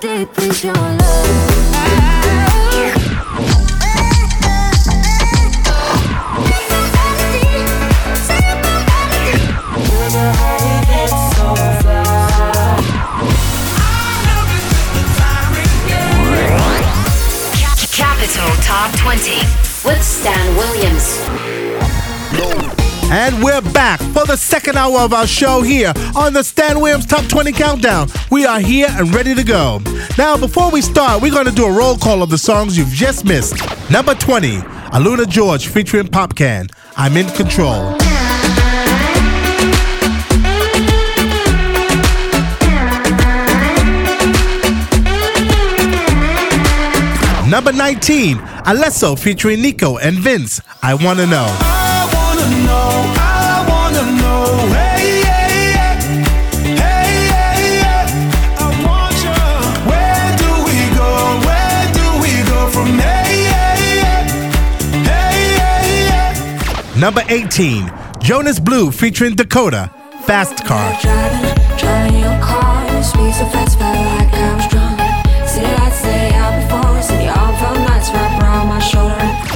deep is your love? Capital Top 20 with Stan Williams. And we're back for the second hour of our show here on the Stan Williams Top 20 Countdown. We are here and ready to go. Now, before we start, we're going to do a roll call of the songs you've just missed. Number 20, AlunaGeorge featuring Popcaan. I'm in control. Number 19, Alesso featuring Nico and Vinz. I want to know. Number 18, Jonas Blue featuring Dakota. Fast Car.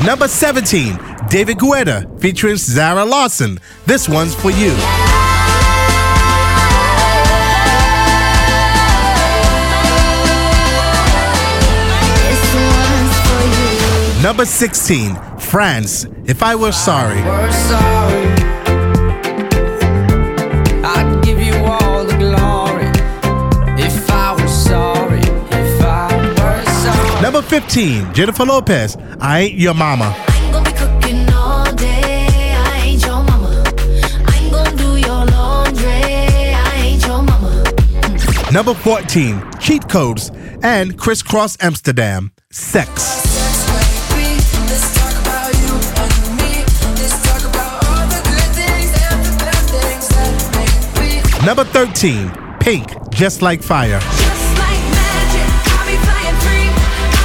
Number 17, David Guetta featuring Zara Larsson. This one's for you. Number 16, France. If I were sorry. I'd give you all the glory. If I were sorry, if I were sorry. Number 15, Jennifer Lopez. I ain't your mama. I ain't gonna be cooking all day. I ain't your mama. I ain't gonna do your laundry. I ain't your mama. Number 14, Cheat Codes and Kris Kross Amsterdam. Sex. Number 13, Pink, Just Like Fire. Just like magic, I'll be flying free.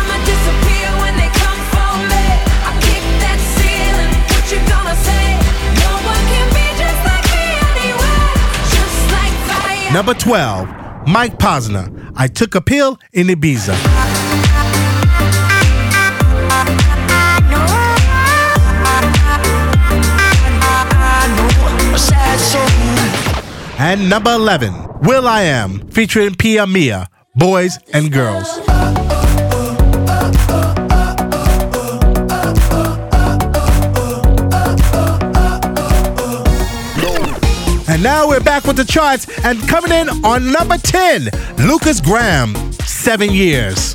I'ma disappear when they come for me. I kick that ceiling. What you gonna say? No one can be just like me anyway. Just like fire. Number 12, Mike Posner. I took a pill in Ibiza. And number 11, will.i.am, featuring Pia Mia, Boys and Girls. And now we're back with the charts and coming in on number 10, Lukas Graham, Seven Years.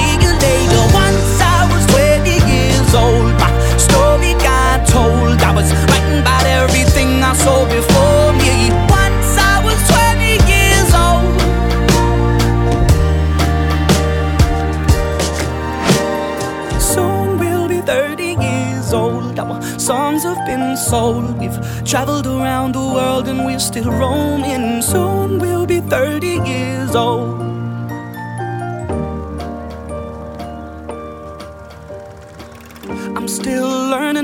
sold. We've traveled around the world and we're still roaming. Soon we'll be 30 years old.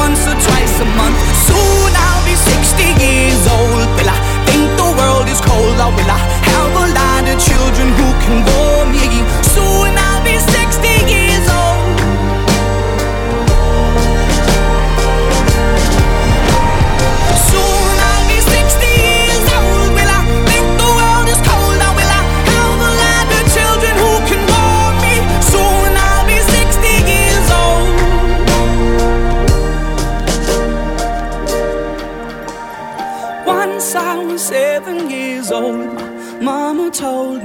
once or twice a month.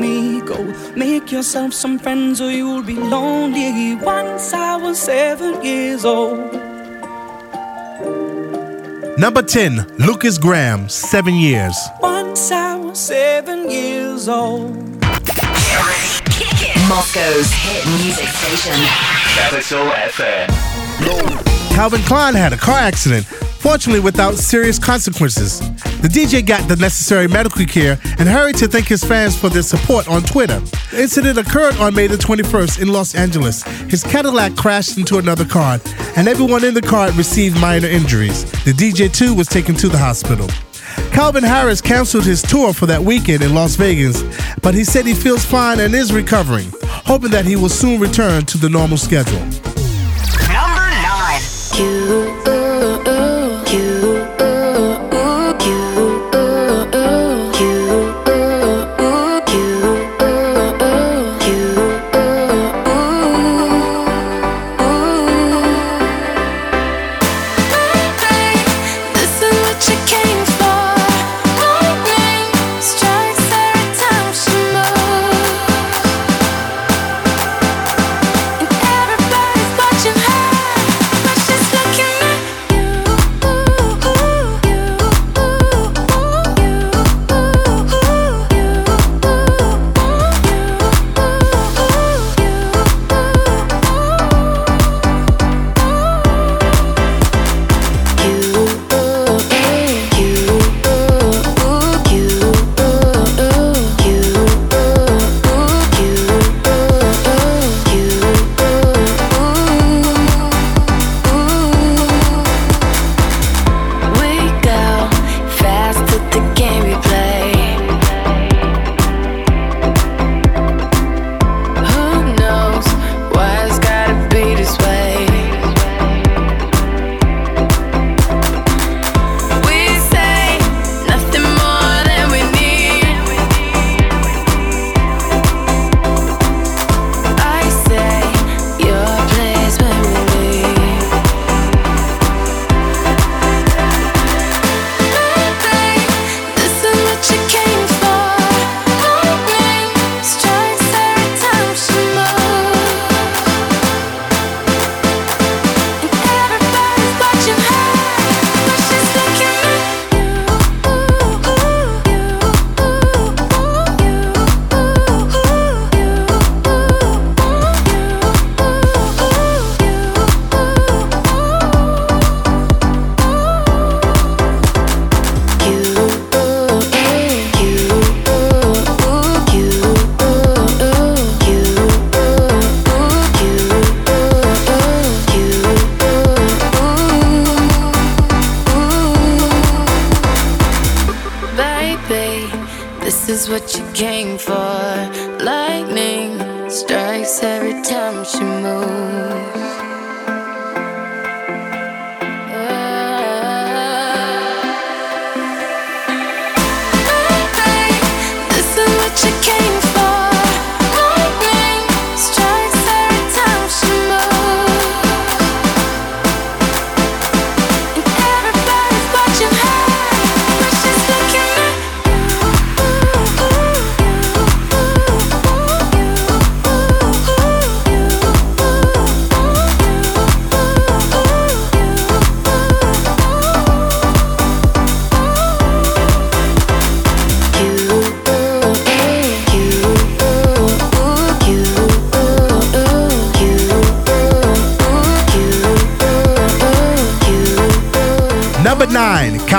Me, Go make yourself some friends or you'll be lonely. Once I was seven years old. Number 10, Lukas Graham, seven years. Once I was seven years old. Moscow's hit music station. Capital FM. Calvin Klein had a car accident, fortunately without serious consequences. The DJ got the necessary medical care and hurried to thank his fans for their support on Twitter. The incident occurred on May the 21st in Los Angeles. His Cadillac crashed into another car, and everyone in the car received minor injuries. The DJ too was taken to the hospital. Calvin Harris canceled his tour for that weekend in Las Vegas, but he said he feels fine and is recovering, hoping that he will soon return to the normal schedule. Number nine. This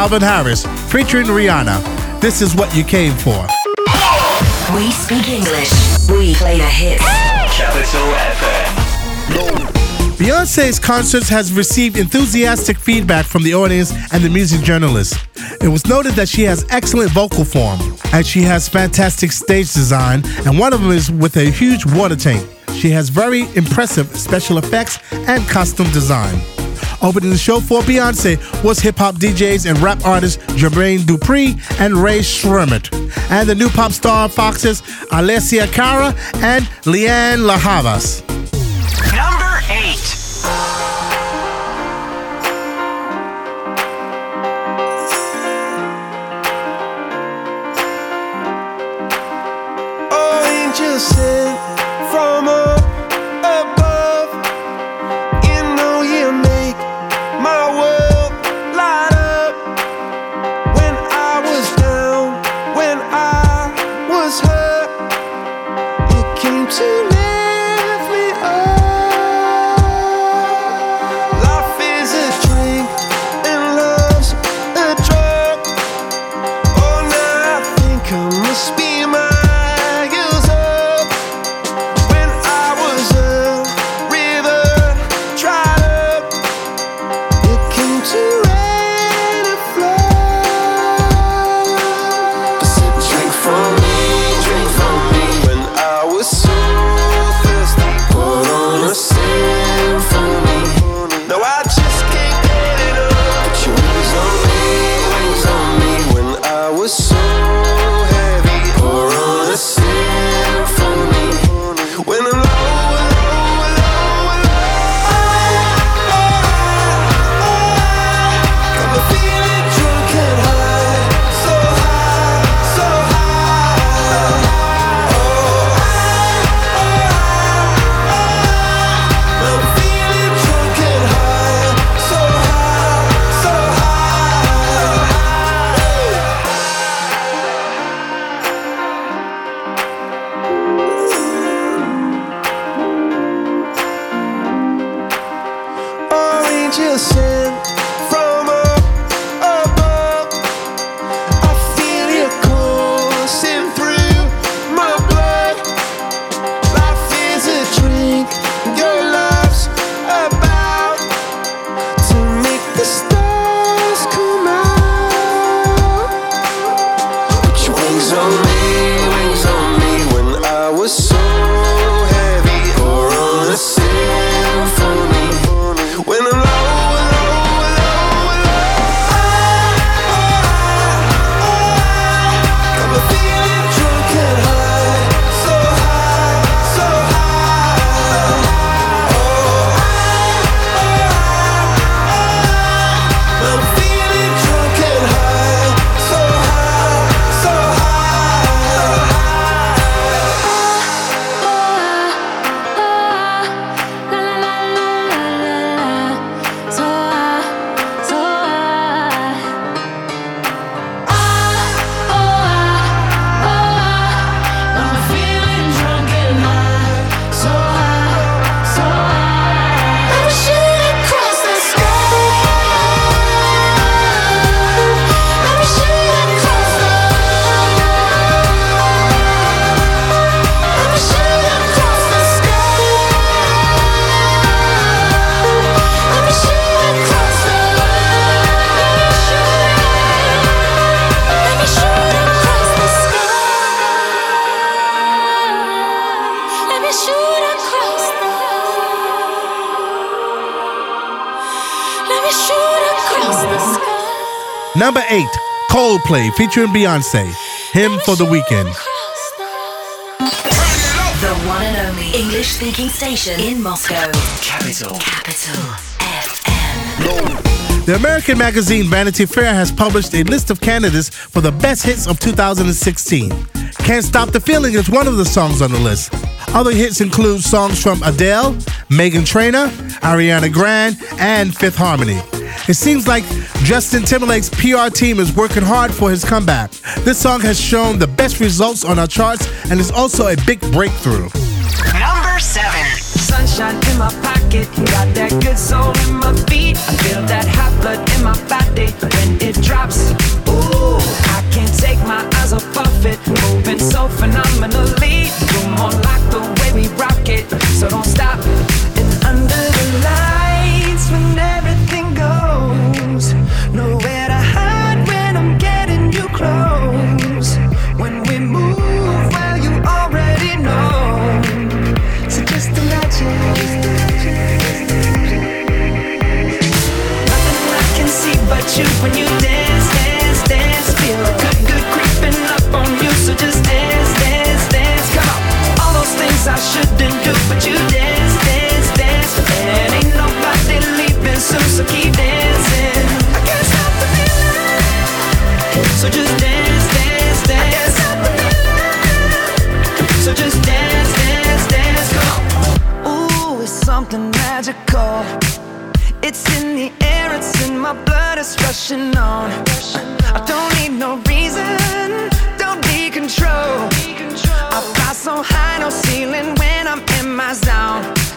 Calvin Harris featuring Rihanna. This is what you came for. We speak English. We play the hits. Capital FM. Beyonce's concerts has received enthusiastic feedback from the audience and the music journalists. It was noted that she has excellent vocal form and she has fantastic stage design, and one of them is with a huge water tank. She has very impressive special effects and costume design. Opening the show for Beyonce was hip hop DJs and rap artists Jermaine Dupri and Rae Sremmurd, and the new pop star Foxes Alessia Cara and Leanne La Number eight, Coldplay featuring Beyonce. Hymn for the weekend. The one and only English speaking station in Moscow. Capital. Capital FM. The American magazine Vanity Fair has published a list of candidates for the best hits of 2016. Can't Stop the Feeling is one of the songs on the list. Other hits include songs from Adele, Meghan Trainor, Ariana Grande, and Fifth Harmony. It seems like Justin Timberlake's PR team is working hard for his comeback. This song has shown the best results on our charts and is also a big breakthrough. Number seven. Sunshine in my pocket, got that good soul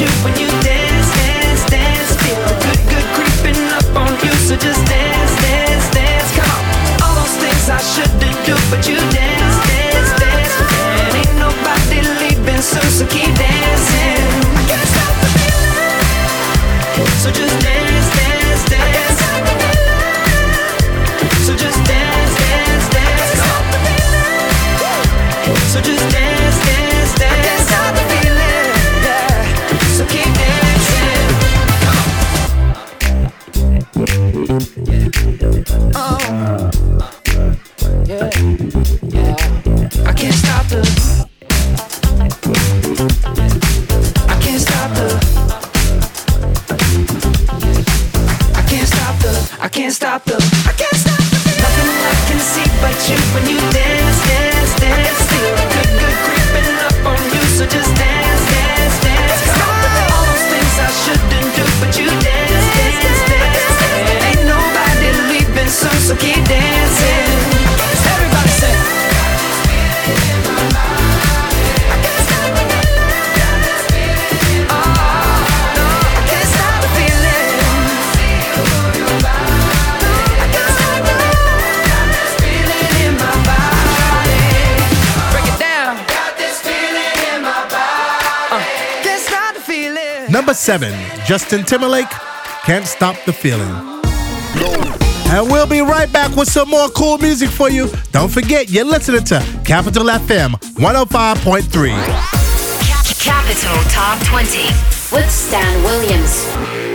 you when you 7. Justin Timberlake, Can't Stop the Feeling. And we'll be right back with some more cool music for you. Don't forget, you're listening to Capital FM 105.3. Capital Top 20 with Stan Williams.